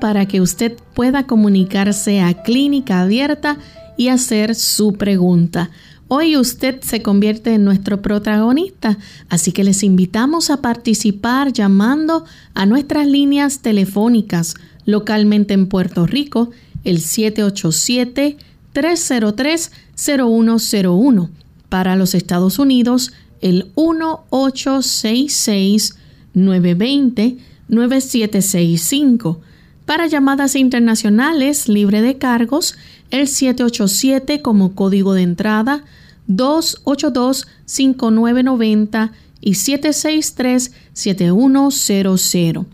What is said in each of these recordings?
Para que usted pueda comunicarse a Clínica Abierta y hacer su pregunta. Hoy usted se convierte en nuestro protagonista, así que les invitamos a participar llamando a nuestras líneas telefónicas localmente en Puerto Rico, el 787-303-0101. Para los Estados Unidos, el 1866 920 9765. Para llamadas internacionales libre de cargos, el 787 como código de entrada, 282-5990 y 763-7100.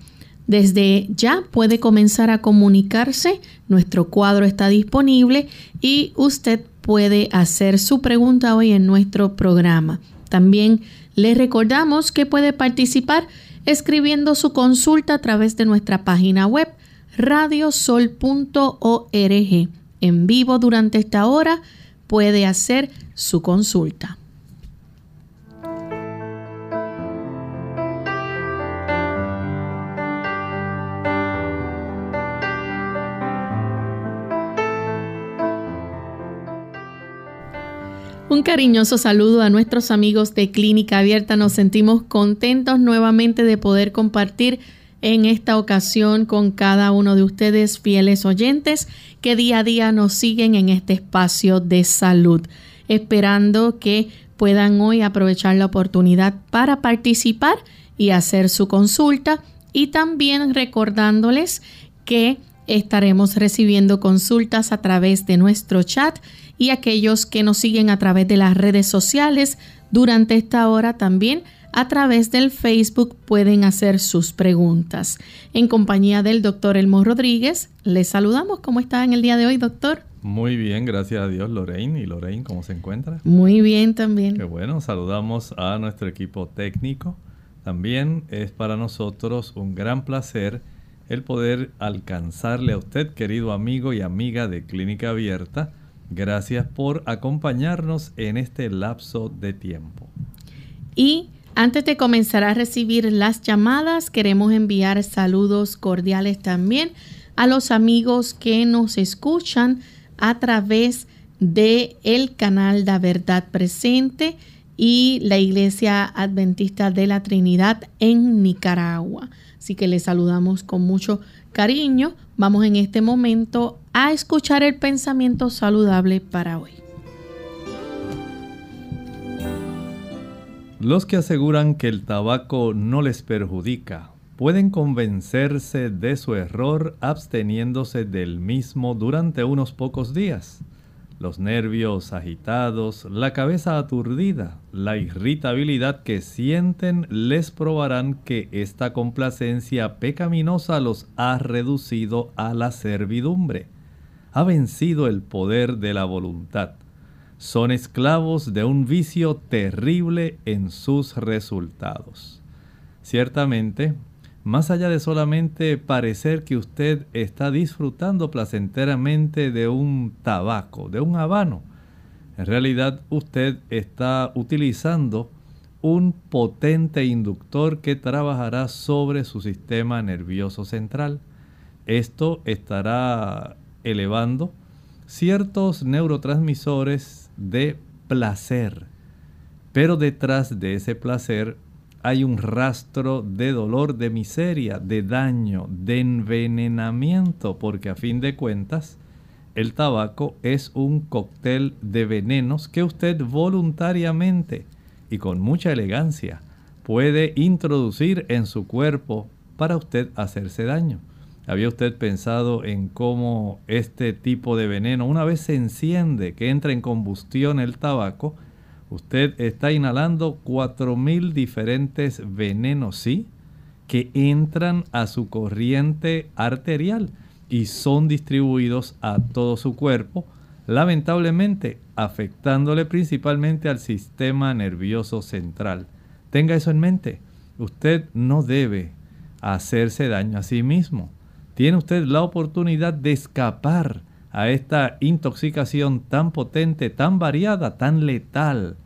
Desde ya puede comenzar a comunicarse, nuestro cuadro está disponible y usted puede hacer su pregunta hoy en nuestro programa. También le recordamos que puede participar escribiendo su consulta a través de nuestra página web radiosol.org. En vivo durante esta hora puede hacer su consulta. Un cariñoso saludo a nuestros amigos de Clínica Abierta. Nos sentimos contentos nuevamente de poder compartir en esta ocasión con cada uno de ustedes, fieles oyentes, que día a día nos siguen en este espacio de salud, esperando que puedan hoy aprovechar la oportunidad para participar y hacer su consulta. Y también recordándoles que estaremos recibiendo consultas a través de nuestro chat y aquellos que nos siguen a través de las redes sociales. Durante esta hora también a través del Facebook pueden hacer sus preguntas. En compañía del doctor Elmo Rodríguez, les saludamos. ¿Cómo está en el día de hoy, doctor? Muy bien, gracias a Dios, Lorraine. ¿Y Lorraine cómo se encuentra? Muy bien también. Qué bueno, saludamos a nuestro equipo técnico. También es para nosotros un gran placer el poder alcanzarle a usted, querido amigo y amiga de Clínica Abierta, Gracias por acompañarnos en este lapso de tiempo. Y antes de comenzar a recibir las llamadas, queremos enviar saludos cordiales también a los amigos que nos escuchan a través de el canal La Verdad Presente y la Iglesia Adventista de la Trinidad en Nicaragua. Así que les saludamos con mucho cariño. Vamos en este momento a escuchar el pensamiento saludable para hoy. Los que aseguran que el tabaco no les perjudica pueden convencerse de su error absteniéndose del mismo durante unos pocos días los nervios agitados, la cabeza aturdida, la irritabilidad que sienten les probarán que esta complacencia pecaminosa los ha reducido a la servidumbre. Ha vencido el poder de la voluntad. Son esclavos de un vicio terrible en sus resultados. Ciertamente, más allá de solamente parecer que usted está disfrutando placenteramente de un tabaco, de un habano, en realidad usted está utilizando un potente inductor que trabajará sobre su sistema nervioso central. Esto estará elevando ciertos neurotransmisores de placer. Pero detrás de ese placer hay un rastro de dolor, de miseria, de daño, de envenenamiento, porque a fin de cuentas el tabaco es un cóctel de venenos que usted voluntariamente y con mucha elegancia puede introducir en su cuerpo para usted hacerse daño. ¿Había usted pensado en cómo este tipo de veneno, una vez se enciende, que entra en combustión el tabaco, usted está inhalando 4.000 diferentes venenos, ¿sí? Que entran a su corriente arterial y son distribuidos a todo su cuerpo, lamentablemente afectándole principalmente al sistema nervioso central. Tenga eso en mente. Usted no debe hacerse daño a sí mismo. Tiene usted la oportunidad de escapar a esta intoxicación tan potente, tan variada, tan letal.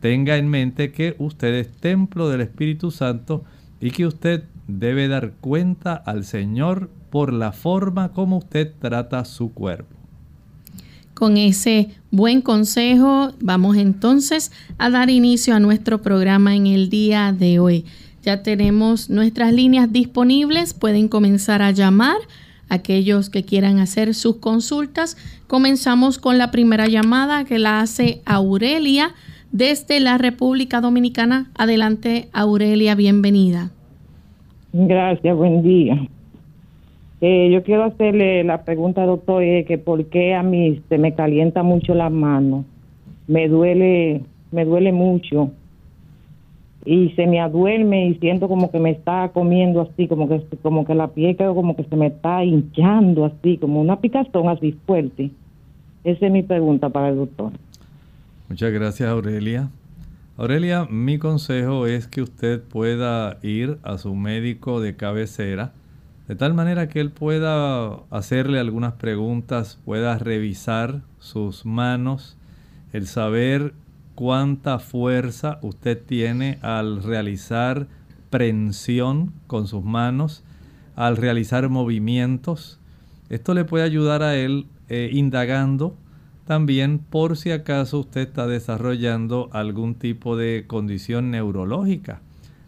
Tenga en mente que usted es templo del Espíritu Santo y que usted debe dar cuenta al Señor por la forma como usted trata su cuerpo. Con ese buen consejo vamos entonces a dar inicio a nuestro programa en el día de hoy. Ya tenemos nuestras líneas disponibles, pueden comenzar a llamar aquellos que quieran hacer sus consultas. Comenzamos con la primera llamada que la hace Aurelia desde la República Dominicana. Adelante, Aurelia, bienvenida. Gracias, buen día. Eh, yo quiero hacerle la pregunta, doctor, es que por qué a mí se me calienta mucho la mano, me duele, me duele mucho y se me aduerme y siento como que me está comiendo así, como que como que la piel como que se me está hinchando así, como una picazón así fuerte. Esa es mi pregunta para el doctor. Muchas gracias, Aurelia. Aurelia, mi consejo es que usted pueda ir a su médico de cabecera de tal manera que él pueda hacerle algunas preguntas, pueda revisar sus manos, el saber cuánta fuerza usted tiene al realizar prensión con sus manos, al realizar movimientos. Esto le puede ayudar a él eh, indagando también por si acaso usted está desarrollando algún tipo de condición neurológica.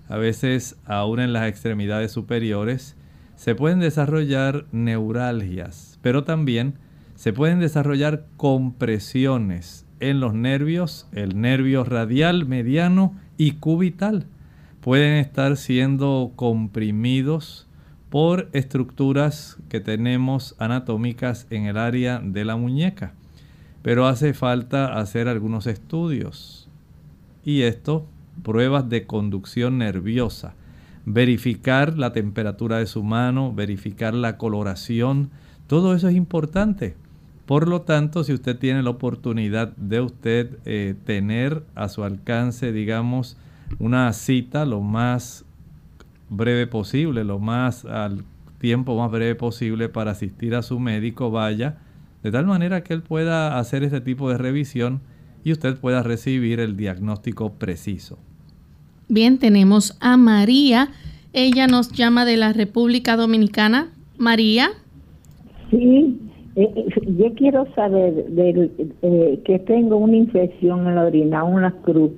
A veces, aún en las extremidades superiores, se pueden desarrollar neuralgias, pero también se pueden desarrollar compresiones en los nervios, el nervio radial, mediano y cubital. Pueden estar siendo comprimidos por estructuras que tenemos anatómicas en el área de la muñeca. Pero hace falta hacer algunos estudios. Y esto, pruebas de conducción nerviosa verificar la temperatura de su mano, verificar la coloración, todo eso es importante. Por lo tanto, si usted tiene la oportunidad de usted eh, tener a su alcance, digamos, una cita lo más breve posible, lo más al tiempo más breve posible para asistir a su médico, vaya, de tal manera que él pueda hacer este tipo de revisión y usted pueda recibir el diagnóstico preciso. Bien, tenemos a María. Ella nos llama de la República Dominicana. María. Sí, yo quiero saber eh, que tengo una infección en la orina, una cruz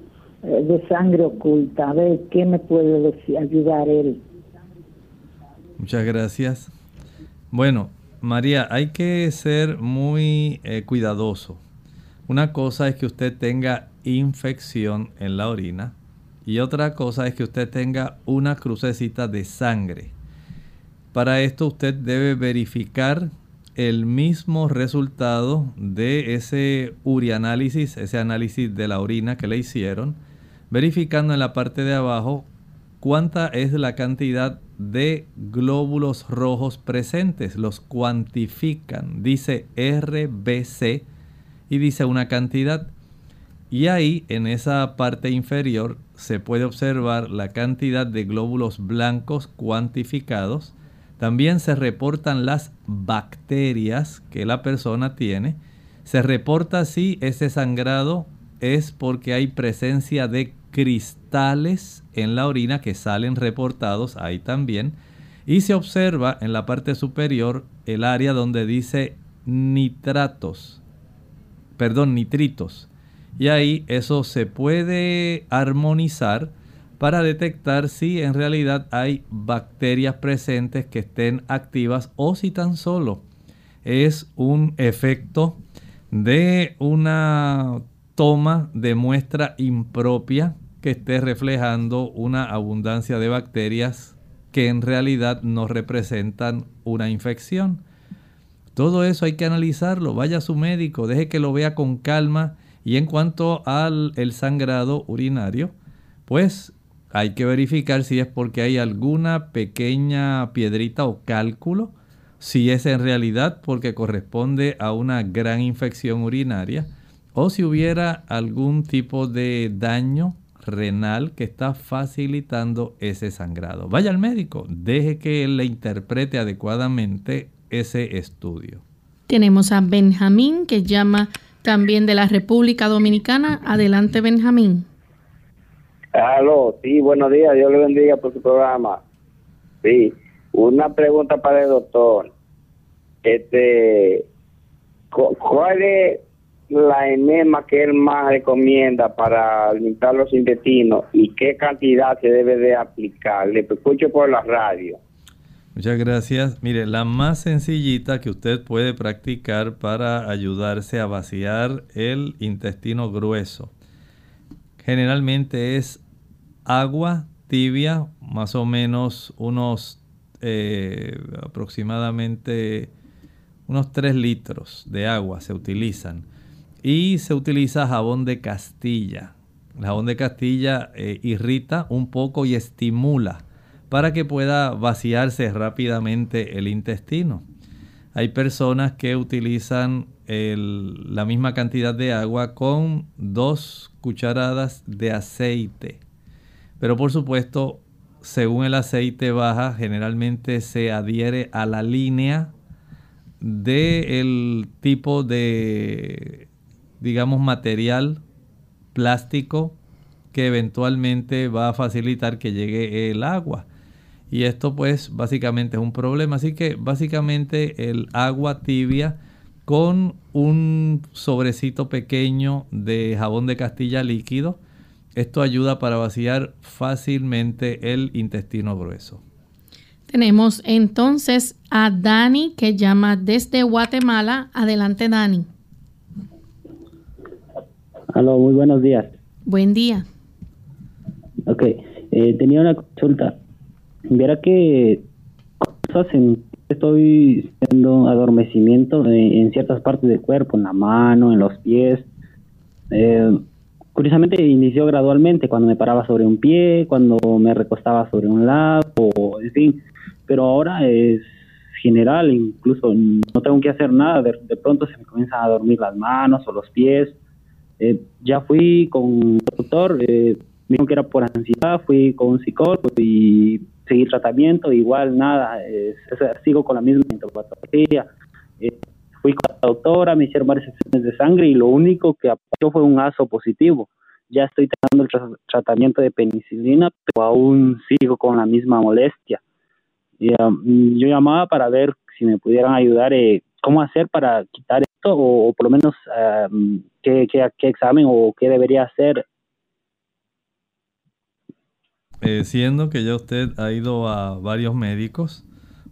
de sangre oculta. A ver, ¿qué me puede ayudar él? Muchas gracias. Bueno, María, hay que ser muy cuidadoso. Una cosa es que usted tenga infección en la orina y otra cosa es que usted tenga una crucecita de sangre. Para esto usted debe verificar el mismo resultado de ese urianálisis, ese análisis de la orina que le hicieron, verificando en la parte de abajo cuánta es la cantidad de glóbulos rojos presentes. Los cuantifican. Dice RBC y dice una cantidad. Y ahí en esa parte inferior se puede observar la cantidad de glóbulos blancos cuantificados. También se reportan las bacterias que la persona tiene. Se reporta si ese sangrado es porque hay presencia de cristales en la orina que salen reportados ahí también. y se observa en la parte superior el área donde dice nitratos, perdón, nitritos. Y ahí eso se puede armonizar para detectar si en realidad hay bacterias presentes que estén activas o si tan solo es un efecto de una toma de muestra impropia que esté reflejando una abundancia de bacterias que en realidad no representan una infección. Todo eso hay que analizarlo, vaya a su médico, deje que lo vea con calma y en cuanto al el sangrado urinario, pues hay que verificar si es porque hay alguna pequeña piedrita o cálculo, si es en realidad porque corresponde a una gran infección urinaria o si hubiera algún tipo de daño renal que está facilitando ese sangrado. Vaya al médico, deje que él le interprete adecuadamente ese estudio. Tenemos a Benjamín que llama también de la República Dominicana. Adelante, Benjamín. Aló, sí, buenos días, Dios le bendiga por su programa. Sí, una pregunta para el doctor. Este, ¿cuál es la enema que él más recomienda para limpiar los intestinos y qué cantidad se debe de aplicar? Le escucho por la radio. Muchas gracias. Mire, la más sencillita que usted puede practicar para ayudarse a vaciar el intestino grueso generalmente es agua tibia, más o menos unos eh, aproximadamente unos 3 litros de agua se utilizan. Y se utiliza jabón de Castilla. El jabón de Castilla eh, irrita un poco y estimula para que pueda vaciarse rápidamente el intestino. Hay personas que utilizan la misma cantidad de agua con dos cucharadas de aceite. Pero por supuesto, según el aceite baja, generalmente se adhiere a la línea del tipo de, digamos, material plástico que eventualmente va a facilitar que llegue el agua. Y esto pues básicamente es un problema. Así que básicamente el agua tibia con un sobrecito pequeño de jabón de Castilla líquido. Esto ayuda para vaciar fácilmente el intestino grueso. Tenemos entonces a Dani que llama desde Guatemala. Adelante, Dani. Hola, muy buenos días. Buen día. Ok, eh, tenía una consulta. Verá que cosas en estoy haciendo adormecimiento en, ciertas partes del cuerpo, en la mano, en los pies. Eh, curiosamente inició gradualmente, cuando me paraba sobre un pie, cuando me recostaba sobre un lado, en fin, pero ahora es general, incluso no tengo que hacer nada, de, pronto se me comienzan a dormir las manos o los pies. Eh, ya fui con un doctor, eh, me dijo que era por ansiedad, fui con un psicólogo y seguir tratamiento, igual nada, sigo con la misma sintomatología. Eh, fui con la doctora, me hicieron varias sesiones de sangre y lo único que apareció fue un ASO positivo. Ya estoy tratando el tratamiento de penicilina, pero aún sigo con la misma molestia. Um, yo llamaba para ver si me pudieran ayudar, eh, cómo hacer para quitar esto o, por lo menos um, qué, qué examen o qué debería hacer eh, siendo que ya usted ha ido a varios médicos,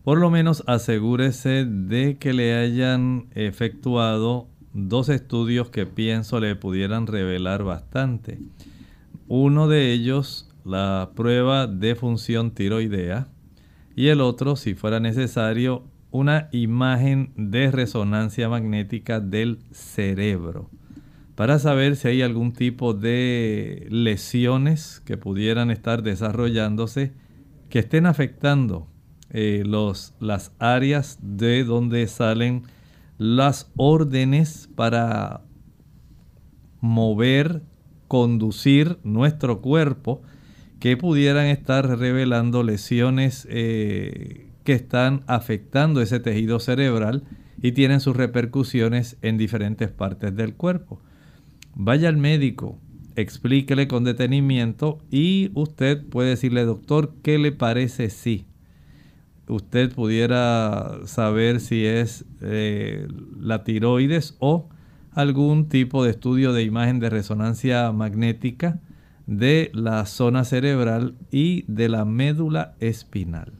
por lo menos asegúrese de que le hayan efectuado dos estudios que pienso le pudieran revelar bastante. Uno de ellos, la prueba de función tiroidea, y el otro, si fuera necesario, una imagen de resonancia magnética del cerebro para saber si hay algún tipo de lesiones que pudieran estar desarrollándose que estén afectando eh, los, las áreas de donde salen las órdenes para mover, conducir nuestro cuerpo, que pudieran estar revelando lesiones eh, que están afectando ese tejido cerebral y tienen sus repercusiones en diferentes partes del cuerpo. Vaya al médico, explíquele con detenimiento y usted puede decirle, doctor, ¿qué le parece si? usted pudiera saber si es eh, la tiroides o algún tipo de estudio de imagen de resonancia magnética de la zona cerebral y de la médula espinal.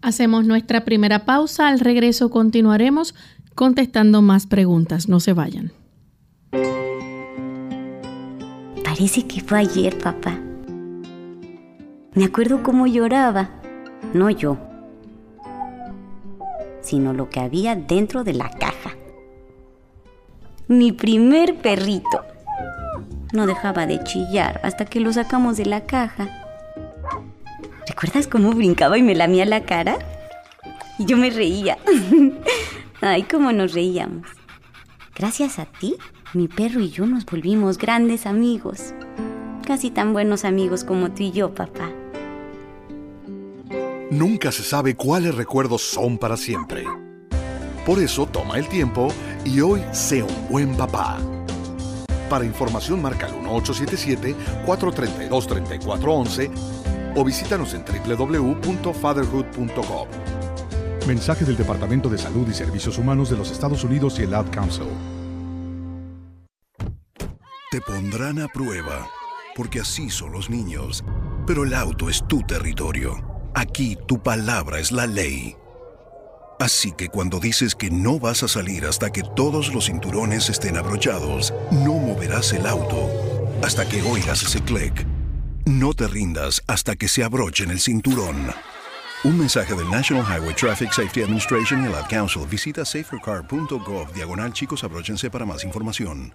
Hacemos nuestra primera pausa. Al regreso continuaremos contestando más preguntas. No se vayan. Parece que fue ayer, papá. Me acuerdo cómo lloraba. No yo, sino lo que había dentro de la caja. Mi primer perrito. No dejaba de chillar hasta que lo sacamos de la caja. ¿Recuerdas cómo brincaba y me lamía la cara? Y yo me reía. Ay, cómo nos reíamos. Gracias a ti, mi perro y yo nos volvimos grandes amigos. Casi tan buenos amigos como tú y yo, papá. Nunca se sabe cuáles recuerdos son para siempre. Por eso toma el tiempo y hoy sea un buen papá. Para información marca el 1877-432-3411 o visítanos en www.fatherhood.com. Mensaje del Departamento de Salud y Servicios Humanos de los Estados Unidos y el Ad Council. Te pondrán a prueba, porque así son los niños. Pero el auto es tu territorio. Aquí tu palabra es la ley. Así que cuando dices que no vas a salir hasta que todos los cinturones estén abrochados, no moverás el auto hasta que oigas ese clic. No te rindas hasta que se abrochen el cinturón. Un mensaje del National Highway Traffic Safety Administration y el Ad Council. Visita safercar.gov diagonal chicos abróchense para más información.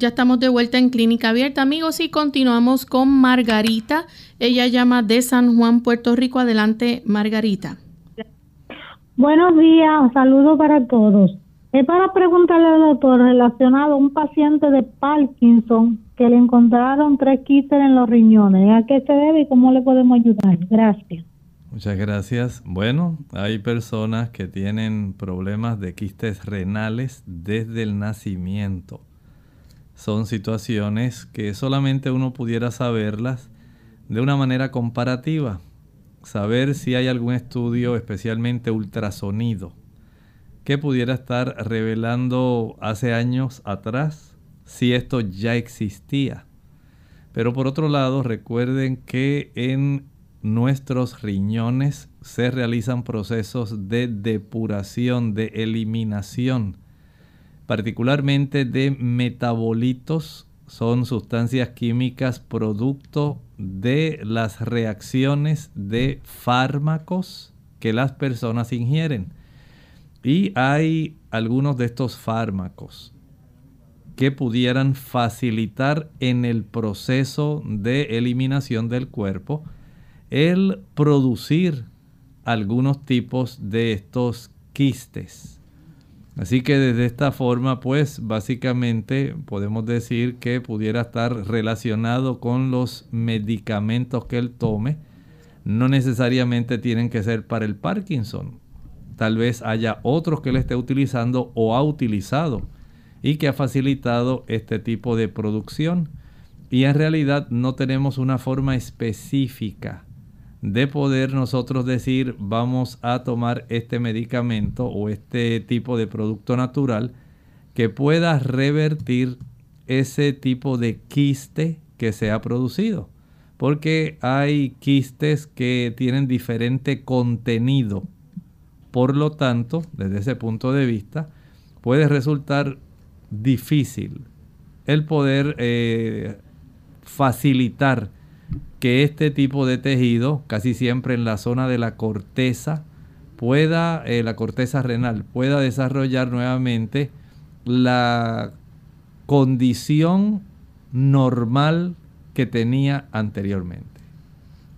Ya estamos de vuelta en Clínica Abierta, amigos, y continuamos con Margarita. Ella llama de San Juan, Puerto Rico. Adelante, Margarita. Buenos días, saludos para todos. Es para preguntarle al doctor relacionado a un paciente de Parkinson que le encontraron tres quistes en los riñones. ¿A qué se debe y cómo le podemos ayudar? Gracias. Muchas gracias. Bueno, hay personas que tienen problemas de quistes renales desde el nacimiento. Son situaciones que solamente uno pudiera saberlas de una manera comparativa. Saber si hay algún estudio, especialmente ultrasonido, que pudiera estar revelando hace años atrás si esto ya existía. Pero por otro lado, recuerden que en nuestros riñones se realizan procesos de depuración, de eliminación, particularmente de metabolitos, son sustancias químicas producto de las reacciones de fármacos que las personas ingieren. Y hay algunos de estos fármacos que pudieran facilitar en el proceso de eliminación del cuerpo el producir algunos tipos de estos quistes. Así que desde esta forma, pues básicamente podemos decir que pudiera estar relacionado con los medicamentos que él tome. No necesariamente tienen que ser para el Parkinson. Tal vez haya otros que él esté utilizando o ha utilizado y que ha facilitado este tipo de producción. Y en realidad no tenemos una forma específica de poder nosotros decir vamos a tomar este medicamento o este tipo de producto natural que pueda revertir ese tipo de quiste que se ha producido. Porque hay quistes que tienen diferente contenido. Por lo tanto, desde ese punto de vista, puede resultar difícil el poder eh, facilitar que este tipo de tejido, casi siempre en la zona de la corteza, pueda, eh, la corteza renal, pueda desarrollar nuevamente la condición normal que tenía anteriormente.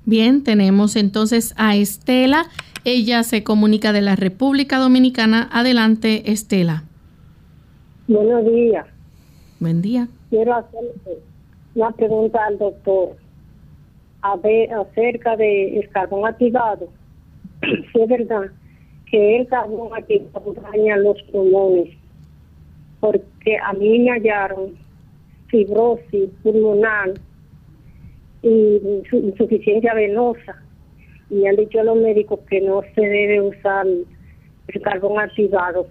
Bien, tenemos entonces a Estela. Ella se comunica de la República Dominicana. Adelante, Estela. Buenos días. Buen día. Quiero hacerle una pregunta al doctor a ver, acerca del carbón activado. si es verdad que el carbón activado daña los pulmones, porque a mí me hallaron fibrosis pulmonar y insuficiencia venosa. Y han dicho a los médicos que no se debe usar el carbón activado.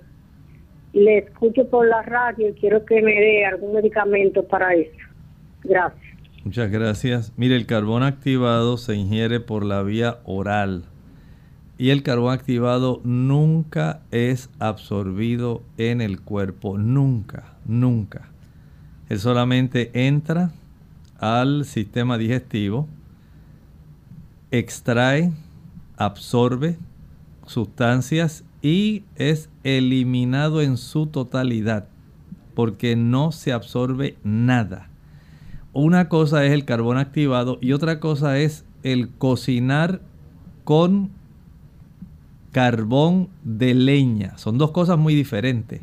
Le escucho por la radio y quiero que me dé algún medicamento para eso. Gracias. Muchas gracias. Mire, el carbón activado se ingiere por la vía oral y el carbón activado nunca es absorbido en el cuerpo, nunca, nunca. Él solamente entra al sistema digestivo, extrae, absorbe sustancias y es eliminado en su totalidad porque no se absorbe nada. Una cosa es el carbón activado y otra cosa es el cocinar con carbón de leña. Son dos cosas muy diferentes.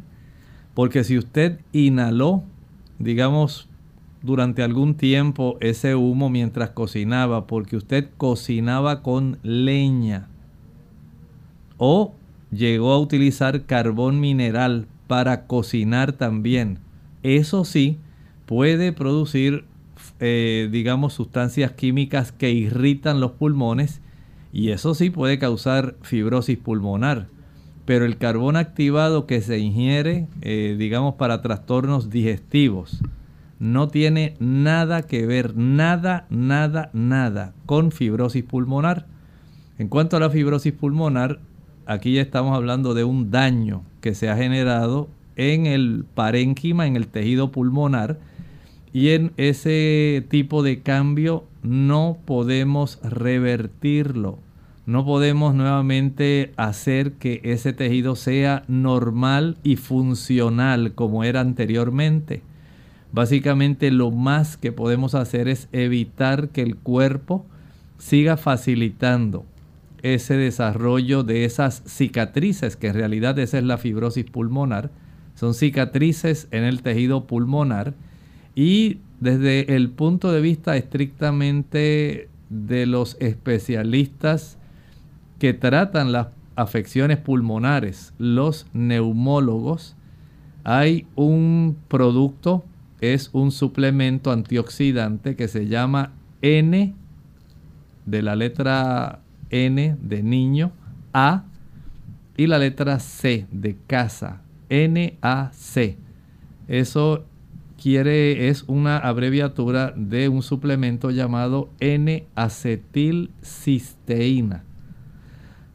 Porque si usted inhaló, digamos, durante algún tiempo ese humo mientras cocinaba, porque usted cocinaba con leña, o llegó a utilizar carbón mineral para cocinar también, eso sí puede producir eh, digamos, sustancias químicas que irritan los pulmones y eso sí puede causar fibrosis pulmonar. Pero el carbón activado que se ingiere, eh, digamos, para trastornos digestivos, no tiene nada que ver, nada, nada, nada con fibrosis pulmonar. En cuanto a la fibrosis pulmonar, aquí ya estamos hablando de un daño que se ha generado en el parénquima, en el tejido pulmonar, y en ese tipo de cambio no podemos revertirlo. No podemos nuevamente hacer que ese tejido sea normal y funcional como era anteriormente. Básicamente lo más que podemos hacer es evitar que el cuerpo siga facilitando ese desarrollo de esas cicatrices, que en realidad esa es la fibrosis pulmonar. Son cicatrices en el tejido pulmonar y desde el punto de vista estrictamente de los especialistas que tratan las afecciones pulmonares, los neumólogos, hay un producto, es un suplemento antioxidante que se llama N, de la letra N de niño, A, y la letra C de casa, NAC. Eso quiere es una abreviatura de un suplemento llamado N-acetilcisteína.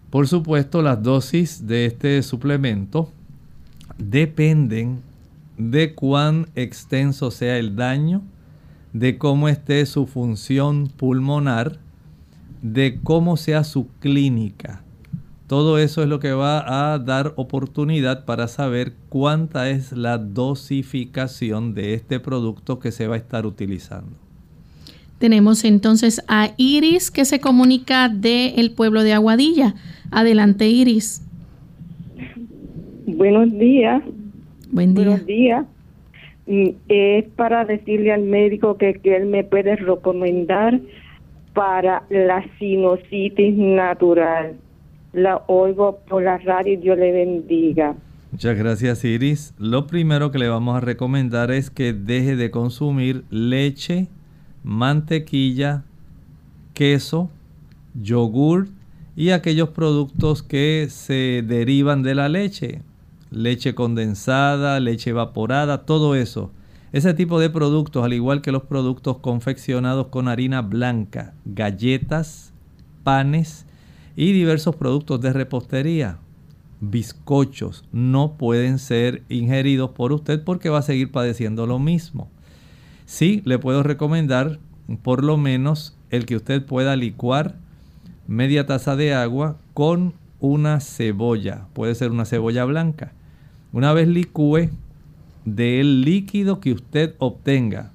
Por supuesto, las dosis de este suplemento dependen de cuán extenso sea el daño, de cómo esté su función pulmonar, de cómo sea su clínica. Todo eso es lo que va a dar oportunidad para saber cuánta es la dosificación de este producto que se va a estar utilizando. Tenemos entonces a Iris que se comunica del pueblo de Aguadilla. Adelante, Iris. Buenos días. Buen día. Buenos días. Mm, es para decirle al médico que, que él me puede recomendar para la sinusitis natural la oigo por la radio y Dios le bendiga. Muchas gracias Iris. Lo primero que le vamos a recomendar es que deje de consumir leche, mantequilla, queso yogur y aquellos productos que se derivan de la leche, leche condensada, leche evaporada, todo eso. Ese tipo de productos, al igual que los productos confeccionados con harina blanca, galletas, panes y diversos productos de repostería, bizcochos, no pueden ser ingeridos por usted porque va a seguir padeciendo lo mismo. Sí, le puedo recomendar por lo menos el que usted pueda licuar media taza de agua con una cebolla, puede ser una cebolla blanca. Una vez licúe, del líquido que usted obtenga,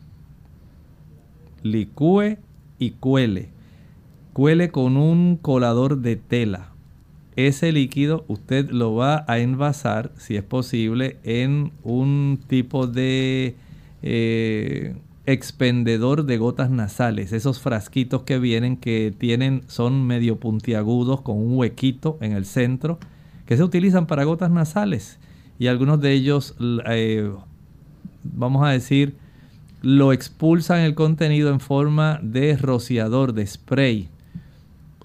licúe y cuele. Cuele con un colador de tela. Ese líquido usted lo va a envasar, si es posible, en un tipo de eh, expendedor de gotas nasales. Esos frasquitos que vienen que tienen, son medio puntiagudos con un huequito en el centro, que se utilizan para gotas nasales y algunos de ellos, eh, vamos a decir, lo expulsan el contenido en forma de rociador, de spray.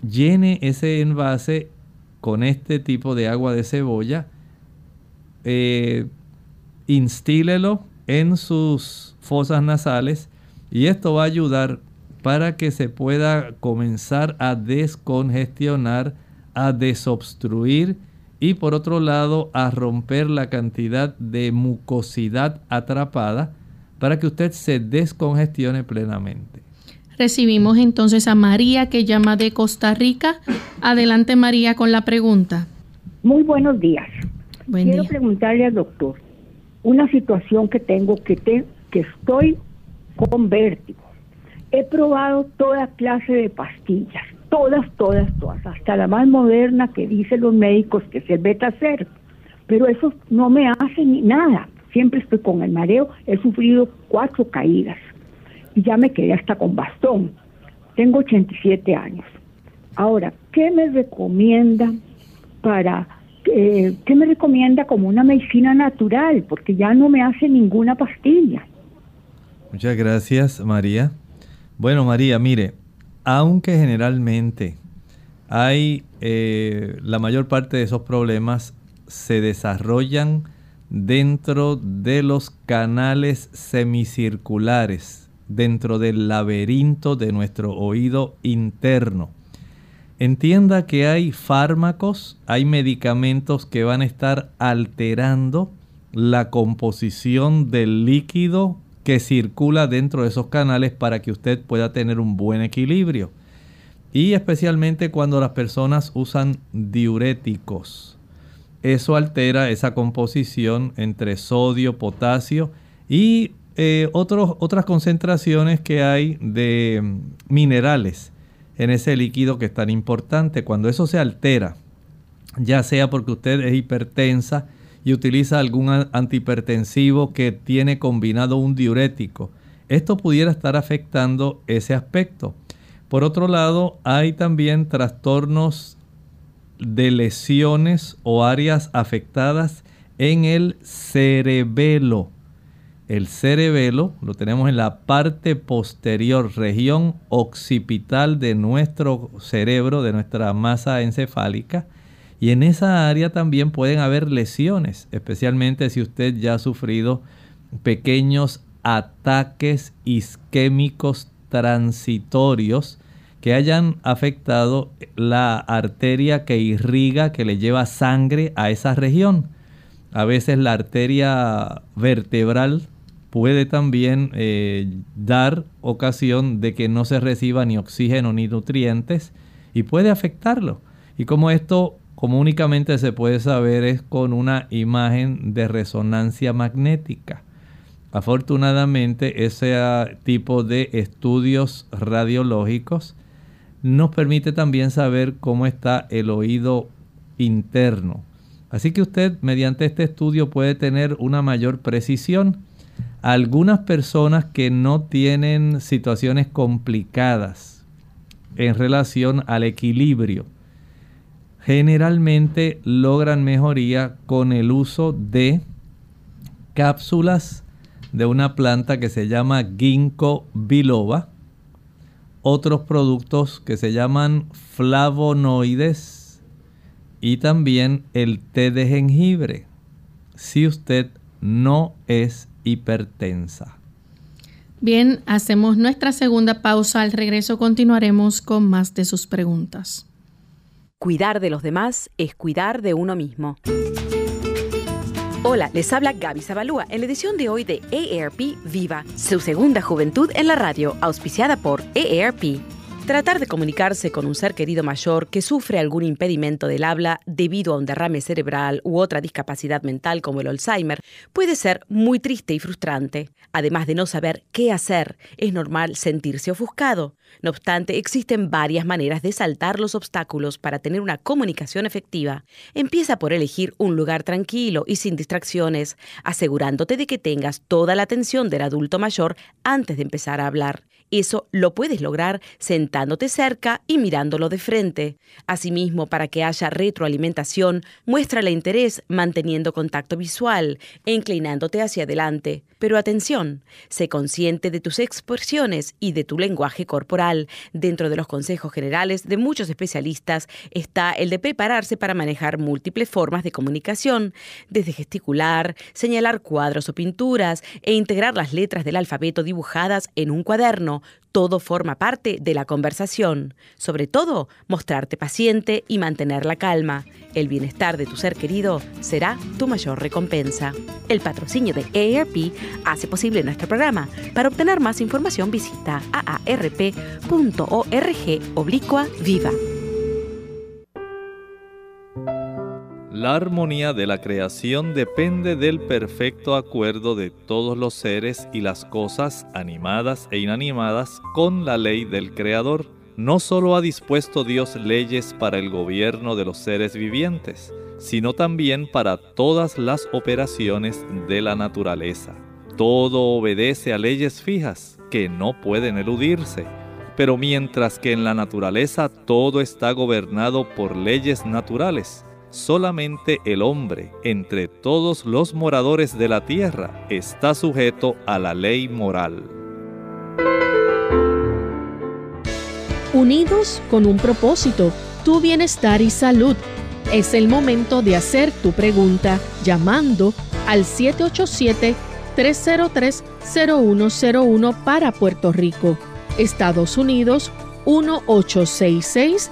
Llene ese envase con este tipo de agua de cebolla. Eh, instílelo en sus fosas nasales y esto va a ayudar para que se pueda comenzar a descongestionar, a desobstruir y por otro lado a romper la cantidad de mucosidad atrapada para que usted se descongestione plenamente. Recibimos entonces a María que llama de Costa Rica. Adelante María con la pregunta. Muy buenos días. Quiero preguntarle al doctor una situación que tengo que, que estoy con vértigo. He probado toda clase de pastillas todas, todas, todas, hasta la más moderna que dicen los médicos que es el beta ser, pero eso no me hace ni nada, siempre estoy con el mareo, he sufrido cuatro caídas y ya me quedé hasta con bastón, tengo 87 años. Ahora, ¿qué me recomienda para, eh, qué me recomienda como una medicina natural? Porque ya no me hace ninguna pastilla. Muchas gracias, María. Bueno, María, mire, aunque generalmente hay eh, la mayor parte de esos problemas se desarrollan dentro de los canales semicirculares, dentro del laberinto de nuestro oído interno. Entienda que hay fármacos, hay medicamentos que van a estar alterando la composición del líquido que circula dentro de esos canales para que usted pueda tener un buen equilibrio. Y especialmente cuando las personas usan diuréticos. Eso altera esa composición entre sodio, potasio y eh, otras concentraciones que hay de mm, minerales en ese líquido que es tan importante. Cuando eso se altera, ya sea porque usted es hipertensa, y utiliza algún antihipertensivo que tiene combinado un diurético. Esto pudiera estar afectando ese aspecto. Por otro lado, hay también trastornos de lesiones o áreas afectadas en el cerebelo. El cerebelo lo tenemos en la parte posterior, región occipital de nuestro cerebro, de nuestra masa encefálica. Y en esa área también pueden haber lesiones, especialmente si usted ya ha sufrido pequeños ataques isquémicos transitorios que hayan afectado la arteria que irriga, que le lleva sangre a esa región. A veces la arteria vertebral puede también eh, dar ocasión de que no se reciba ni oxígeno ni nutrientes y puede afectarlo. Y como esto como únicamente se puede saber es con una imagen de resonancia magnética. Afortunadamente ese tipo de estudios radiológicos nos permite también saber cómo está el oído interno. Así que usted mediante este estudio puede tener una mayor precisión. Algunas personas que no tienen situaciones complicadas en relación al equilibrio, generalmente logran mejoría con el uso de cápsulas de una planta que se llama ginkgo biloba otros productos que se llaman flavonoides y también el té de jengibre. Si usted no es hipertensa. Bien, hacemos nuestra segunda pausa. Al regreso continuaremos con más de sus preguntas. Cuidar de los demás es cuidar de uno mismo. Hola, les habla Gaby Zabalúa en la edición de hoy de AARP Viva, su segunda juventud en la radio, auspiciada por AARP. Tratar de comunicarse con un ser querido mayor que sufre algún impedimento del habla debido a un derrame cerebral u otra discapacidad mental como el Alzheimer puede ser muy triste y frustrante. Además de no saber qué hacer, es normal sentirse ofuscado. No obstante, existen varias maneras de saltar los obstáculos para tener una comunicación efectiva. Empieza por elegir un lugar tranquilo y sin distracciones, asegurándote de que tengas toda la atención del adulto mayor antes de empezar a hablar. Eso lo puedes lograr sentándote cerca y mirándolo de frente. Asimismo, para que haya retroalimentación, muéstrale interés manteniendo contacto visual e inclinándote hacia adelante. Pero atención, sé consciente de tus expresiones y de tu lenguaje corporal. Dentro de los consejos generales de muchos especialistas está el de prepararse para manejar múltiples formas de comunicación, desde gesticular, señalar cuadros o pinturas e integrar las letras del alfabeto dibujadas en un cuaderno, todo forma parte de la conversación. Sobre todo, mostrarte paciente y mantener la calma. El bienestar de tu ser querido será tu mayor recompensa. El patrocinio de AARP hace posible nuestro programa. Para obtener más información visita aarp.org oblicua viva. La armonía de la creación depende del perfecto acuerdo de todos los seres y las cosas animadas e inanimadas con la ley del Creador. No solo ha dispuesto Dios leyes para el gobierno de los seres vivientes, sino también para todas las operaciones de la naturaleza. Todo obedece a leyes fijas que no pueden eludirse. Pero mientras que en la naturaleza todo está gobernado por leyes naturales, solamente el hombre, entre todos los moradores de la tierra, está sujeto a la ley moral. Unidos con un propósito, tu bienestar y salud. Es el momento de hacer tu pregunta llamando al 787-303-0101 para Puerto Rico, Estados Unidos 1866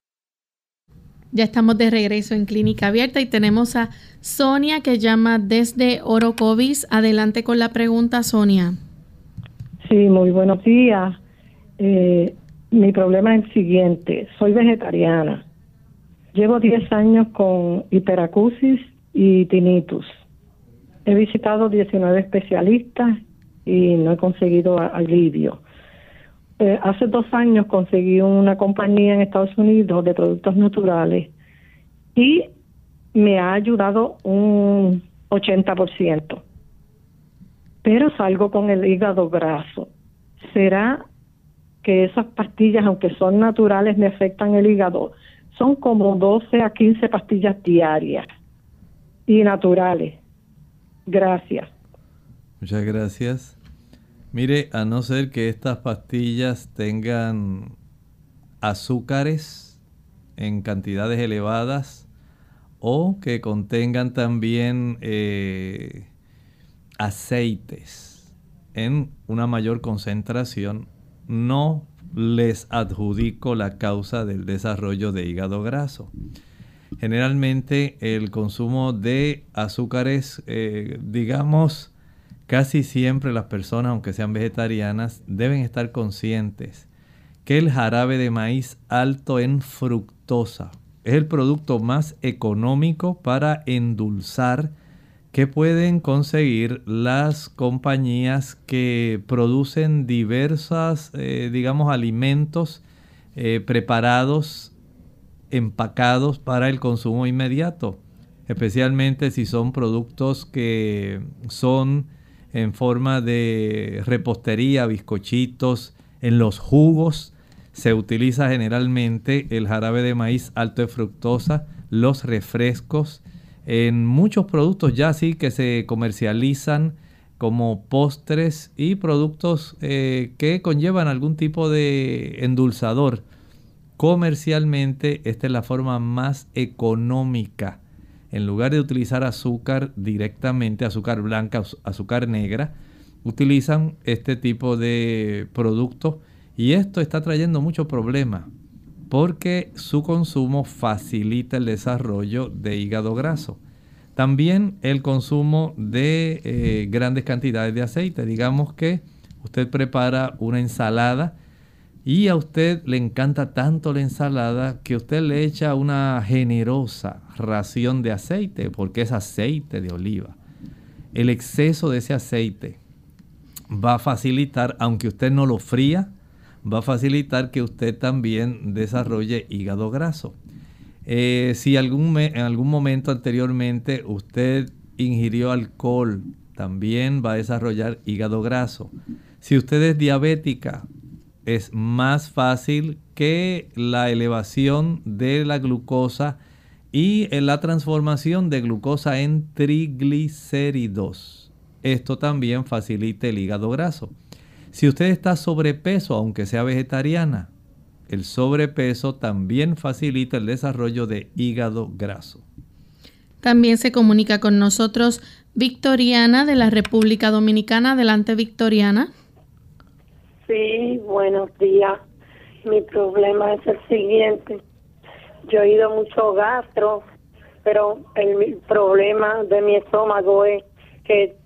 Ya estamos de regreso en Clínica Abierta y tenemos a Sonia que llama desde Orocovis. Adelante con la pregunta, Sonia. Sí, muy buenos días. Eh, mi problema es el siguiente. Soy vegetariana. Llevo 10 años con hiperacusis y tinnitus. He visitado 19 especialistas y no he conseguido alivio. Eh, hace dos años conseguí una compañía en Estados Unidos de productos naturales y me ha ayudado un 80%. Pero salgo con el hígado graso. ¿Será que esas pastillas, aunque son naturales, me afectan el hígado? Son como 12 a 15 pastillas diarias y naturales. Gracias. Muchas gracias. Mire, a no ser que estas pastillas tengan azúcares en cantidades elevadas o que contengan también eh, aceites en una mayor concentración, no les adjudico la causa del desarrollo de hígado graso. Generalmente el consumo de azúcares, eh, digamos, Casi siempre las personas, aunque sean vegetarianas, deben estar conscientes que el jarabe de maíz alto en fructosa es el producto más económico para endulzar que pueden conseguir las compañías que producen diversas, eh, digamos, alimentos eh, preparados empacados para el consumo inmediato, especialmente si son productos que son en forma de repostería, bizcochitos, en los jugos. Se utiliza generalmente el jarabe de maíz alto de fructosa, los refrescos, en muchos productos ya sí que se comercializan como postres y productos eh, que conllevan algún tipo de endulzador. Comercialmente esta es la forma más económica. En lugar de utilizar azúcar directamente, azúcar blanca, azúcar negra, utilizan este tipo de productos y esto está trayendo mucho problema porque su consumo facilita el desarrollo de hígado graso. También el consumo de eh, grandes cantidades de aceite. Digamos que usted prepara una ensalada y a usted le encanta tanto la ensalada que usted le echa una generosa ración de aceite porque es aceite de oliva. El exceso de ese aceite va a facilitar, aunque usted no lo fría, va a facilitar que usted también desarrolle hígado graso. Eh, si algún en algún momento anteriormente usted ingirió alcohol, también va a desarrollar hígado graso. Si usted es diabética, es más fácil que la elevación de la glucosa y la transformación de glucosa en triglicéridos. Esto también facilita el hígado graso. Si usted está sobrepeso, aunque sea vegetariana, el sobrepeso también facilita el desarrollo de hígado graso. También se comunica con nosotros Victoriana de la República Dominicana. Adelante, Victoriana. Sí, buenos días. Mi problema es el siguiente. Yo he ido mucho gastro, pero el problema de mi estómago es que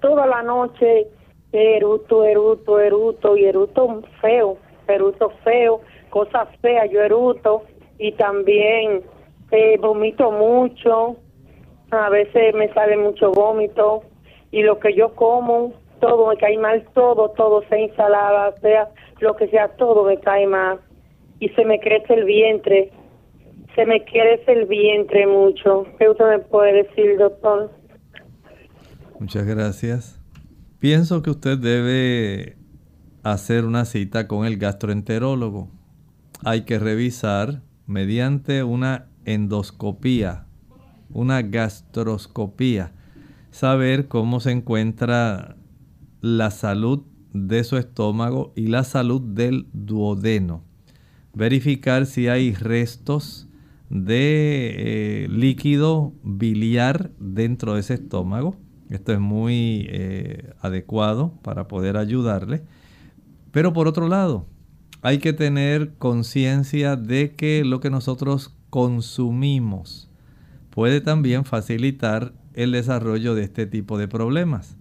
toda la noche eruto, eruto, eruto y eruto feo eruto feo, cosas feas, yo eruto y también eh, vomito mucho, a veces me sale mucho vómito y lo que yo como, todo me cae mal, todo, todo, sea ensalada, sea lo que sea, todo me cae mal y se me crece el vientre, se me crece el vientre mucho. ¿Qué usted me puede decir, doctor? Muchas gracias. Pienso que usted debe hacer una cita con el gastroenterólogo. Hay que revisar mediante una endoscopía, una gastroscopía, saber cómo se encuentra la salud de su estómago y la salud del duodeno. Verificar si hay restos de eh, líquido biliar dentro de ese estómago. Esto es muy eh, adecuado para poder ayudarle. Pero por otro lado, hay que tener conciencia de que lo que nosotros consumimos puede también facilitar el desarrollo de este tipo de problemas.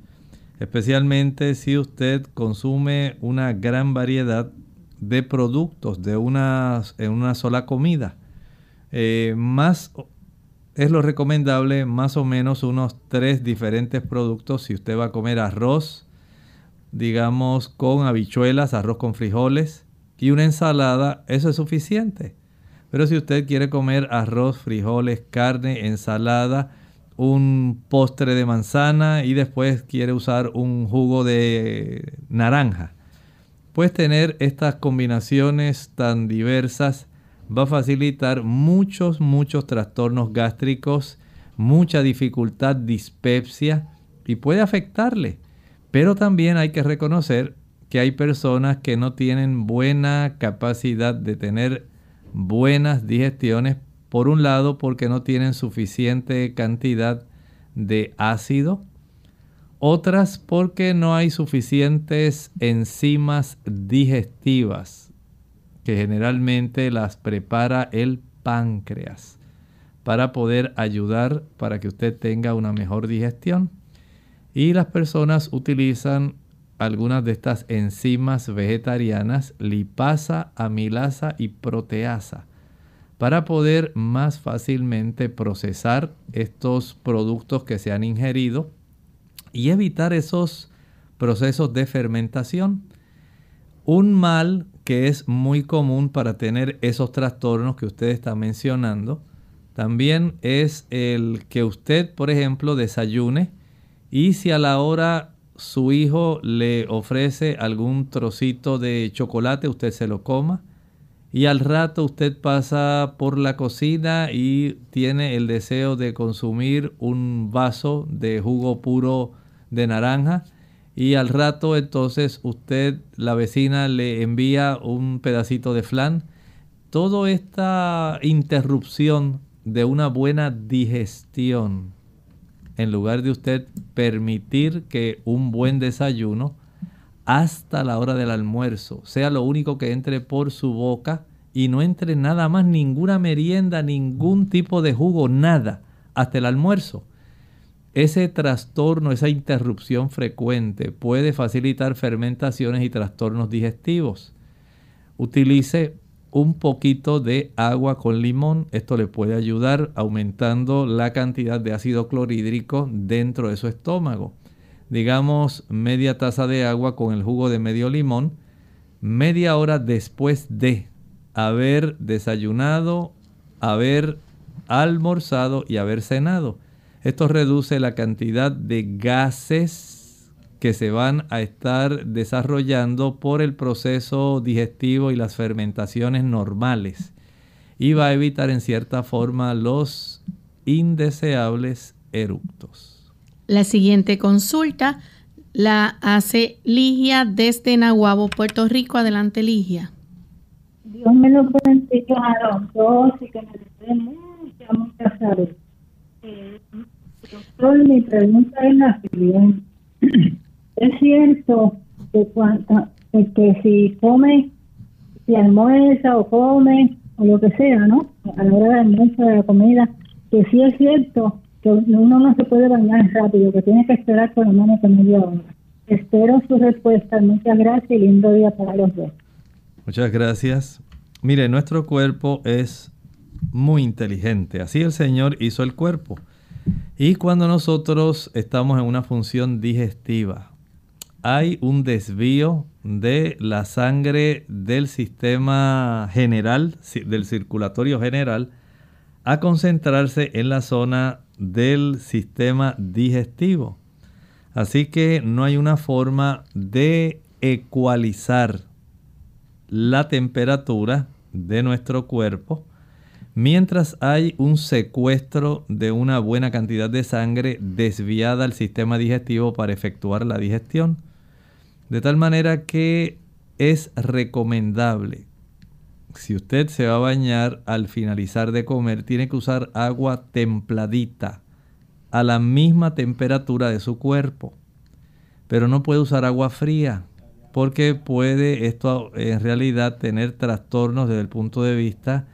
Especialmente si usted consume una gran variedad de productos de una, en una sola comida. Eh, más es lo recomendable más o menos unos tres diferentes productos si usted va a comer arroz, digamos, con habichuelas, arroz con frijoles y una ensalada, eso es suficiente. Pero si usted quiere comer arroz, frijoles, carne, ensalada, un postre de manzana y después quiere usar un jugo de naranja, pues tener estas combinaciones tan diversas va a facilitar muchos, muchos trastornos gástricos, mucha dificultad, dispepsia y puede afectarle. Pero también hay que reconocer que hay personas que no tienen buena capacidad de tener buenas digestiones, por un lado porque no tienen suficiente cantidad de ácido, otras porque no hay suficientes enzimas digestivas, que generalmente las prepara el páncreas, para poder ayudar para que usted tenga una mejor digestión. Y las personas utilizan algunas de estas enzimas vegetarianas, lipasa, amilasa y proteasa, para poder más fácilmente procesar estos productos que se han ingerido y evitar esos procesos de fermentación. Un mal que es muy común para tener esos trastornos que usted está mencionando, también es el que usted, por ejemplo, desayune y si a la hora su hijo le ofrece algún trocito de chocolate, usted se lo coma. Y al rato usted pasa por la cocina y tiene el deseo de consumir un vaso de jugo puro de naranja. Y al rato entonces usted, la vecina, le envía un pedacito de flan. Toda esta interrupción de una buena digestión, en lugar de usted permitir que un buen desayuno hasta la hora del almuerzo sea lo único que entre por su boca y no entre nada más, ninguna merienda, ningún tipo de jugo, nada, hasta el almuerzo. Ese trastorno, esa interrupción frecuente puede facilitar fermentaciones y trastornos digestivos. Utilice un poquito de agua con limón. Esto le puede ayudar aumentando la cantidad de ácido clorhídrico dentro de su estómago. Digamos media taza de agua con el jugo de medio limón media hora después de haber desayunado, haber almorzado y haber cenado. Esto reduce la cantidad de gases que se van a estar desarrollando por el proceso digestivo y las fermentaciones normales y va a evitar en cierta forma los indeseables eructos. La siguiente consulta la hace Ligia desde Nahuabo, Puerto Rico. Adelante, Ligia. Dios me lo bendiga a los dos y que me dé mucha, mucha salud. Eh, doctor, mi pregunta es la siguiente. Es cierto que, cuando, que si come, si almuerza o come, o lo que sea, ¿no? A la hora de almuerzo de la comida, que sí es cierto uno no se puede bañar rápido, que tiene que esperar por lo menos media hora. Espero su respuesta. Muchas gracias y lindo día para los dos. Muchas gracias. Mire, nuestro cuerpo es muy inteligente. Así el Señor hizo el cuerpo. Y cuando nosotros estamos en una función digestiva, hay un desvío de la sangre del sistema general, del circulatorio general, a concentrarse en la zona del sistema digestivo. Así que no hay una forma de ecualizar la temperatura de nuestro cuerpo mientras hay un secuestro de una buena cantidad de sangre desviada al sistema digestivo para efectuar la digestión. De tal manera que es recomendable, si usted se va a bañar al finalizar de comer, tiene que usar agua templadita a la misma temperatura de su cuerpo. Pero no puede usar agua fría porque puede esto en realidad tener trastornos desde el punto de vista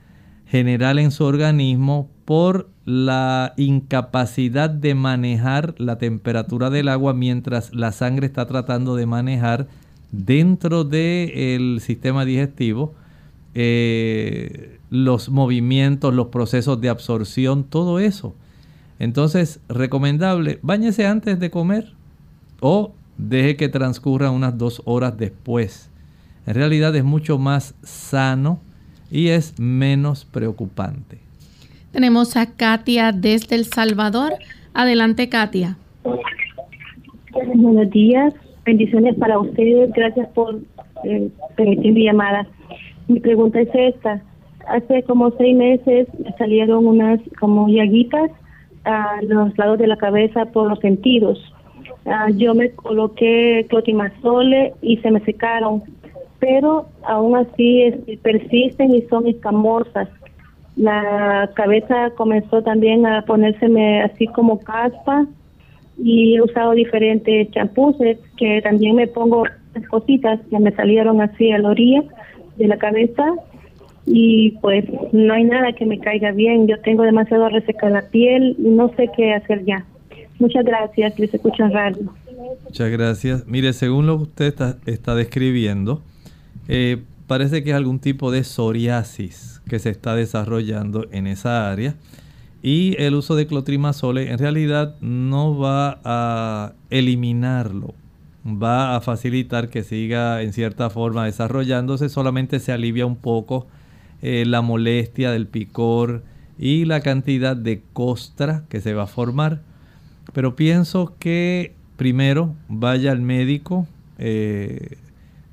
general en su organismo por la incapacidad de manejar la temperatura del agua mientras la sangre está tratando de manejar dentro del sistema digestivo eh, los movimientos, los procesos de absorción, todo eso. Entonces, recomendable, bañese antes de comer o deje que transcurra unas dos horas después. En realidad es mucho más sano y es menos preocupante. Tenemos a Katia desde El Salvador. Adelante, Katia. Buenos días, bendiciones para ustedes. Gracias por eh, permitir mi llamada. Mi pregunta es esta. Hace como seis meses me salieron unas como llaguitas a los lados de la cabeza por los sentidos. Ah, yo me coloqué clotimazole y se me secaron, pero aún así este, persisten y son escamosas la cabeza comenzó también a ponérseme así como caspa y he usado diferentes champús que también me pongo cositas que me salieron así a la orilla de la cabeza y pues no hay nada que me caiga bien. Yo tengo demasiado reseca la piel y no sé qué hacer ya. Muchas gracias, les escucho en radio. Muchas gracias. Mire, según lo que usted está, está describiendo, eh, parece que es algún tipo de psoriasis que se está desarrollando en esa área. Y el uso de clotrimazole en realidad no va a eliminarlo. Va a facilitar que siga en cierta forma desarrollándose, solamente se alivia un poco eh, la molestia del picor y la cantidad de costra que se va a formar. Pero pienso que primero vaya al médico eh,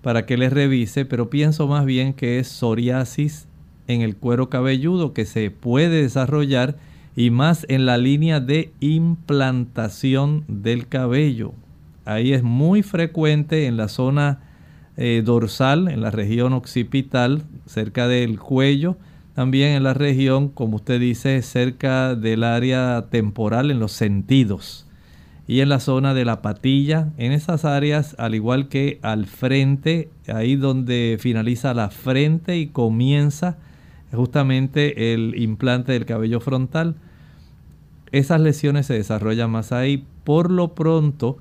para que le revise, pero pienso más bien que es psoriasis en el cuero cabelludo que se puede desarrollar y más en la línea de implantación del cabello. Ahí es muy frecuente en la zona eh, dorsal, en la región occipital, cerca del cuello, también en la región, como usted dice, cerca del área temporal, en los sentidos, y en la zona de la patilla, en esas áreas, al igual que al frente, ahí donde finaliza la frente y comienza justamente el implante del cabello frontal. Esas lesiones se desarrollan más ahí. Por lo pronto,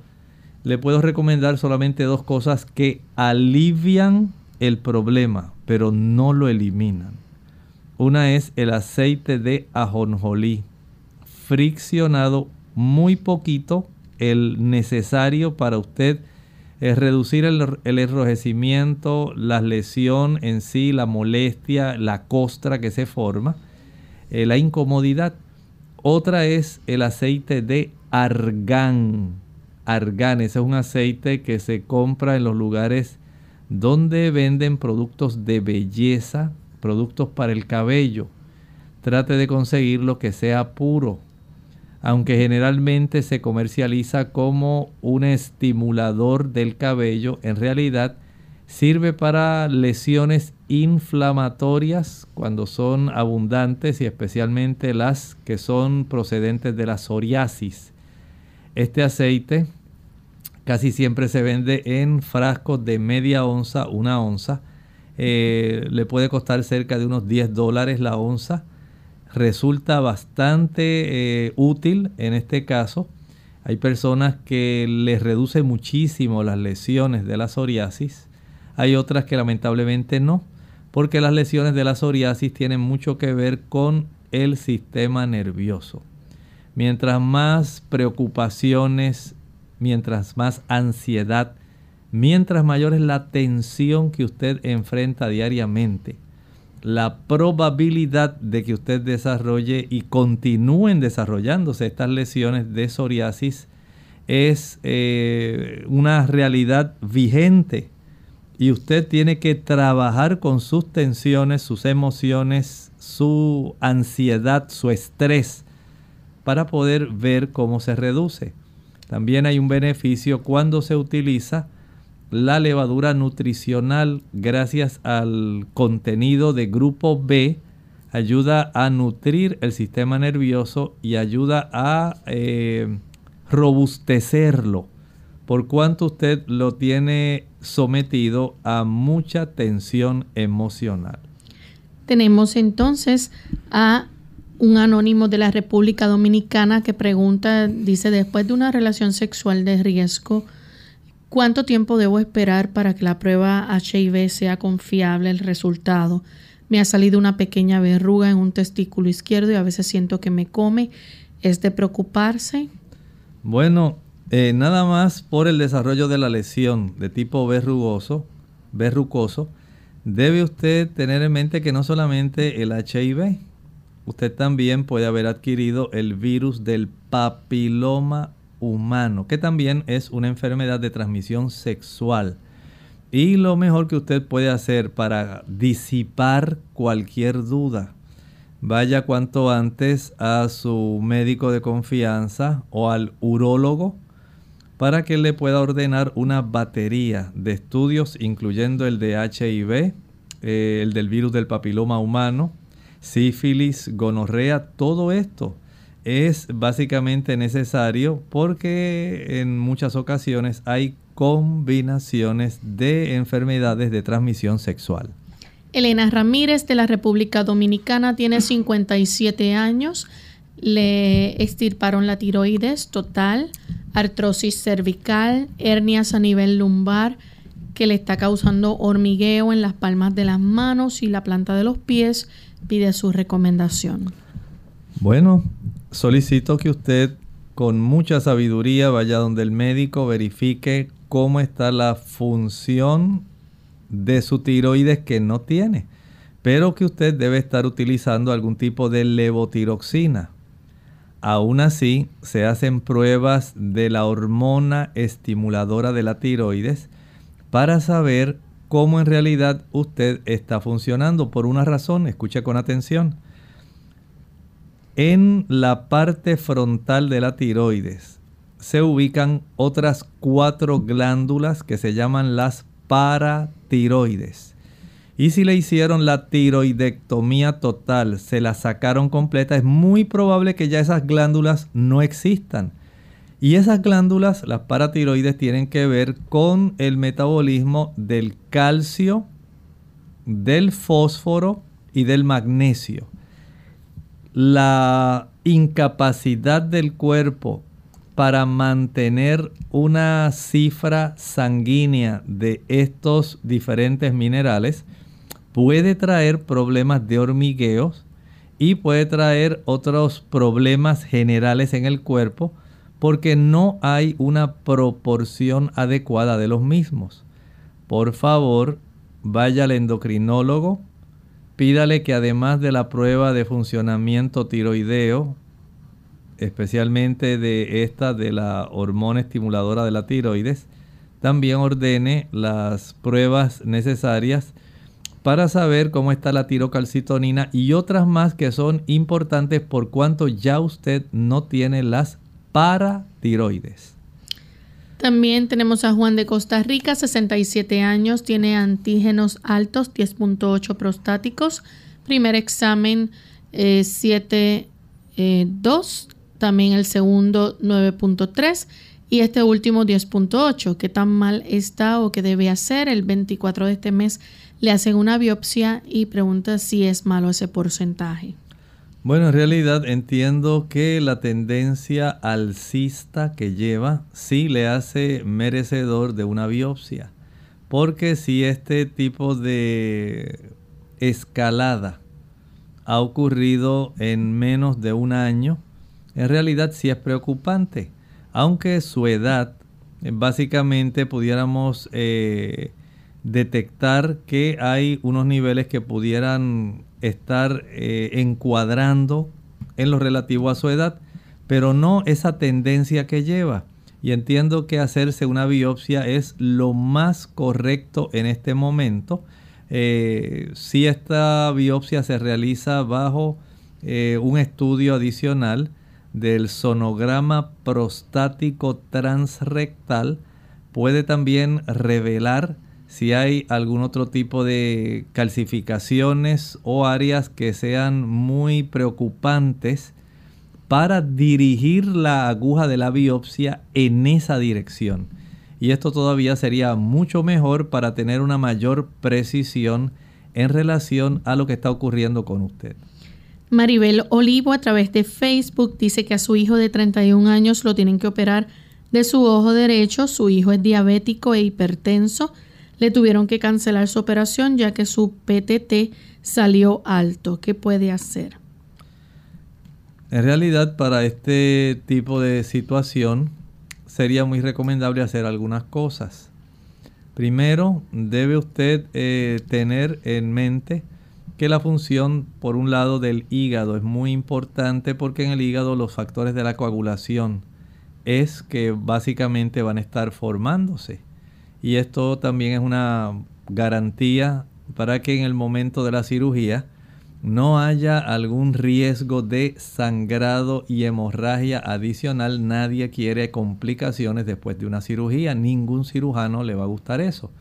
le puedo recomendar solamente dos cosas que alivian el problema, pero no lo eliminan. Una es el aceite de ajonjolí, friccionado muy poquito, el necesario para usted es reducir el, el, enrojecimiento, la lesión en sí, la molestia, la costra que se forma, eh, la incomodidad. Otra es el aceite de argán. Argán, ese es un aceite que se compra en los lugares donde venden productos de belleza, productos para el cabello. Trate de conseguir lo que sea puro, aunque generalmente se comercializa como un estimulador del cabello, en realidad Sirve para lesiones inflamatorias cuando son abundantes y especialmente las que son procedentes de la psoriasis. Este aceite casi siempre se vende en frascos de media onza, una onza. Eh, le puede costar cerca de unos 10 dólares la onza. Resulta bastante eh, útil en este caso. Hay personas que les reduce muchísimo las lesiones de la psoriasis hay otras que lamentablemente no, porque las lesiones de la psoriasis tienen mucho que ver con el sistema nervioso. Mientras más preocupaciones, mientras más ansiedad, mientras mayor es la tensión que usted enfrenta diariamente, la probabilidad de que usted desarrolle y continúen desarrollándose estas lesiones de psoriasis es eh, una realidad vigente. Y usted tiene que trabajar con sus tensiones, sus emociones, su ansiedad, su estrés, para poder ver cómo se reduce. También hay un beneficio cuando se utiliza la levadura nutricional gracias al contenido de grupo B. Ayuda a nutrir el sistema nervioso y ayuda a eh, robustecerlo por cuanto usted lo tiene sometido a mucha tensión emocional. Tenemos entonces a un anónimo de la República Dominicana que pregunta, dice, después de una relación sexual de riesgo, ¿cuánto tiempo debo esperar para que la prueba HIV sea confiable el resultado? Me ha salido una pequeña verruga en un testículo izquierdo y a veces siento que me come. ¿Es de preocuparse? Bueno, eh, nada más por el desarrollo de la lesión de tipo verrugoso, verrucoso, debe usted tener en mente que no solamente el HIV, usted también puede haber adquirido el virus del papiloma humano, que también es una enfermedad de transmisión sexual. Y lo mejor que usted puede hacer para disipar cualquier duda, vaya cuanto antes a su médico de confianza o al urólogo para que le pueda ordenar una batería de estudios, incluyendo el de HIV, eh, el del virus del papiloma humano, sífilis, gonorrea, todo esto es básicamente necesario porque en muchas ocasiones hay combinaciones de enfermedades de transmisión sexual. Elena Ramírez de la República Dominicana tiene 57 años, le extirparon la tiroides total, artrosis cervical, hernias a nivel lumbar que le está causando hormigueo en las palmas de las manos y la planta de los pies, pide su recomendación. Bueno, solicito que usted con mucha sabiduría vaya donde el médico verifique cómo está la función de su tiroides que no tiene, pero que usted debe estar utilizando algún tipo de levotiroxina. Aún así, se hacen pruebas de la hormona estimuladora de la tiroides para saber cómo en realidad usted está funcionando por una razón. Escuche con atención. En la parte frontal de la tiroides se ubican otras cuatro glándulas que se llaman las paratiroides. Y si le hicieron la tiroidectomía total, se la sacaron completa, es muy probable que ya esas glándulas no existan. Y esas glándulas, las paratiroides, tienen que ver con el metabolismo del calcio, del fósforo y del magnesio. La incapacidad del cuerpo para mantener una cifra sanguínea de estos diferentes minerales puede traer problemas de hormigueos y puede traer otros problemas generales en el cuerpo porque no hay una proporción adecuada de los mismos. Por favor, vaya al endocrinólogo, pídale que además de la prueba de funcionamiento tiroideo, especialmente de esta de la hormona estimuladora de la tiroides, también ordene las pruebas necesarias para saber cómo está la tirocalcitonina y otras más que son importantes por cuanto ya usted no tiene las paratiroides. También tenemos a Juan de Costa Rica, 67 años, tiene antígenos altos, 10.8 prostáticos, primer examen 7.2, eh, también el segundo 9.3 y este último 10.8. ¿Qué tan mal está o qué debe hacer? El 24 de este mes le hacen una biopsia y pregunta si es malo ese porcentaje. Bueno, en realidad entiendo que la tendencia alcista que lleva sí le hace merecedor de una biopsia. Porque si este tipo de escalada ha ocurrido en menos de un año, en realidad sí es preocupante, aunque su edad, básicamente pudiéramos eh, detectar que hay unos niveles que pudieran estar eh, encuadrando en lo relativo a su edad, pero no esa tendencia que lleva. Y entiendo que hacerse una biopsia es lo más correcto en este momento. si esta biopsia se realiza bajo un estudio adicional, del sonograma prostático transrectal puede también revelar si hay algún otro tipo de calcificaciones o áreas que sean muy preocupantes para dirigir la aguja de la biopsia en esa dirección. Y esto todavía sería mucho mejor para tener una mayor precisión en relación a lo que está ocurriendo con usted. Maribel Olivo a través de Facebook dice que a su hijo de 31 años lo tienen que operar de su ojo derecho. Su hijo es diabético e hipertenso. Le tuvieron que cancelar su operación ya que su PTT salió alto. ¿Qué puede hacer? En realidad para este tipo de situación sería muy recomendable hacer algunas cosas. Primero, debe usted eh, tener en mente que la función, por un lado, del hígado es muy importante porque en el hígado los factores de la coagulación es que básicamente van a estar formándose. Y esto también es una garantía para que en el momento de la cirugía no haya algún riesgo de sangrado y hemorragia adicional. Nadie quiere complicaciones después de una cirugía. Ningún cirujano le va a gustar eso.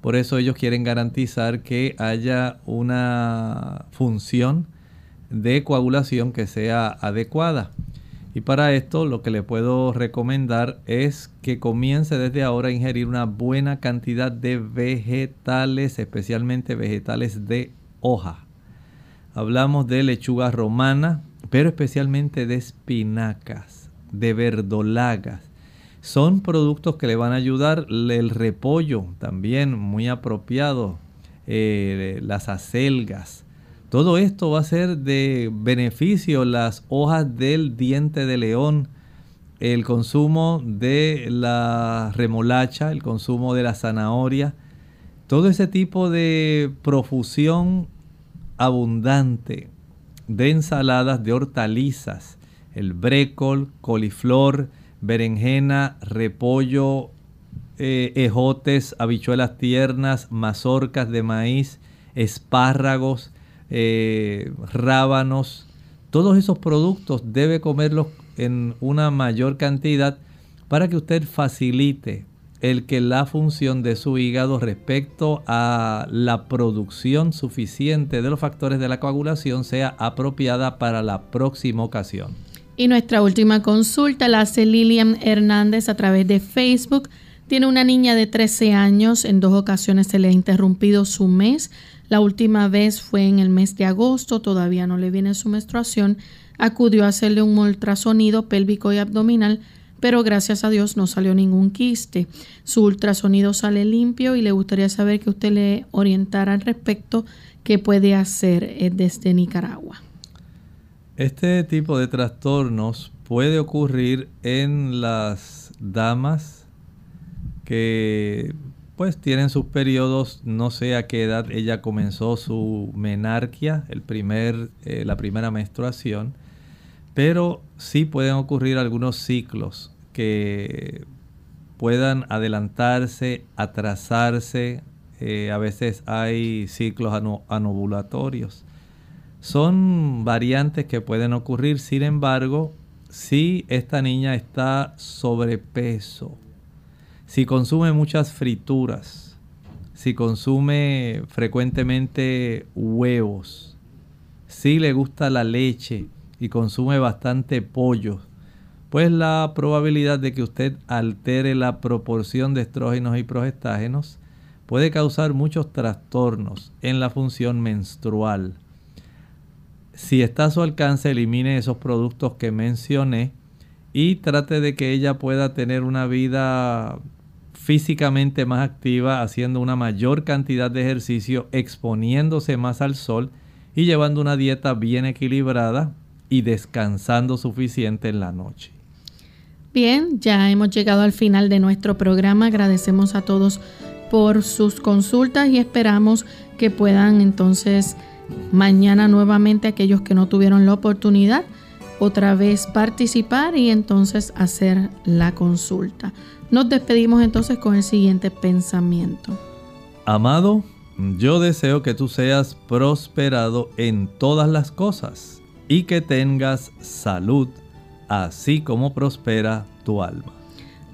Por eso ellos quieren garantizar que haya una función de coagulación que sea adecuada. Y para esto lo que le puedo recomendar es que comience desde ahora a ingerir una buena cantidad de vegetales, especialmente vegetales de hoja. Hablamos de lechuga romana, pero especialmente de espinacas, de verdolagas, son productos que le van a ayudar. El repollo también muy apropiado. Eh, las acelgas. Todo esto va a ser de beneficio. Las hojas del diente de león. el consumo de la remolacha, el consumo de la zanahoria, todo ese tipo de profusión abundante de ensaladas, de hortalizas, el brécol, coliflor, berenjena, repollo, eh, ejotes, habichuelas tiernas, mazorcas de maíz, espárragos, eh, rábanos, todos esos productos debe comerlos en una mayor cantidad para que usted facilite el que la función de su hígado respecto a la producción suficiente de los factores de la coagulación sea apropiada para la próxima ocasión. Y nuestra última consulta la hace Lilian Hernández a través de Facebook. Tiene una niña de 13 años, en dos ocasiones se le ha interrumpido su mes. La última vez fue en el mes de agosto, todavía no le viene su menstruación. Acudió a hacerle un ultrasonido pélvico y abdominal, pero gracias a Dios no salió ningún quiste. Su ultrasonido sale limpio y le gustaría saber que usted le orientara al respecto qué puede hacer eh, desde Nicaragua. Este tipo de trastornos puede ocurrir en las damas que pues tienen sus periodos, no sé a qué edad ella comenzó su menarquia, el primer, eh, la primera menstruación, pero sí pueden ocurrir algunos ciclos que puedan adelantarse, atrasarse, eh, a veces hay ciclos anovulatorios. Son variantes que pueden ocurrir, sin embargo, si esta niña está sobrepeso, si consume muchas frituras, si consume frecuentemente huevos, si le gusta la leche y consume bastante pollo, pues la probabilidad de que usted altere la proporción de estrógenos y progestágenos puede causar muchos trastornos en la función menstrual. Si está a su alcance, elimine esos productos que mencioné y trate de que ella pueda tener una vida físicamente más activa, haciendo una mayor cantidad de ejercicio, exponiéndose más al sol y llevando una dieta bien equilibrada y descansando suficiente en la noche. Bien, ya hemos llegado al final de nuestro programa. Agradecemos a todos por sus consultas y esperamos que puedan entonces mañana nuevamente aquellos que no tuvieron la oportunidad otra vez participar y entonces hacer la consulta. Nos despedimos entonces con el siguiente pensamiento. Amado, yo deseo que tú seas prosperado en todas las cosas y que tengas salud, así como prospera tu alma.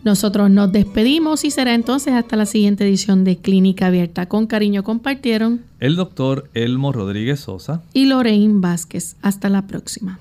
Nosotros nos despedimos y será entonces hasta la siguiente edición de Clínica Abierta. Con cariño compartieron el doctor Elmo Rodríguez Sosa y Lorraine Vázquez. Hasta la próxima.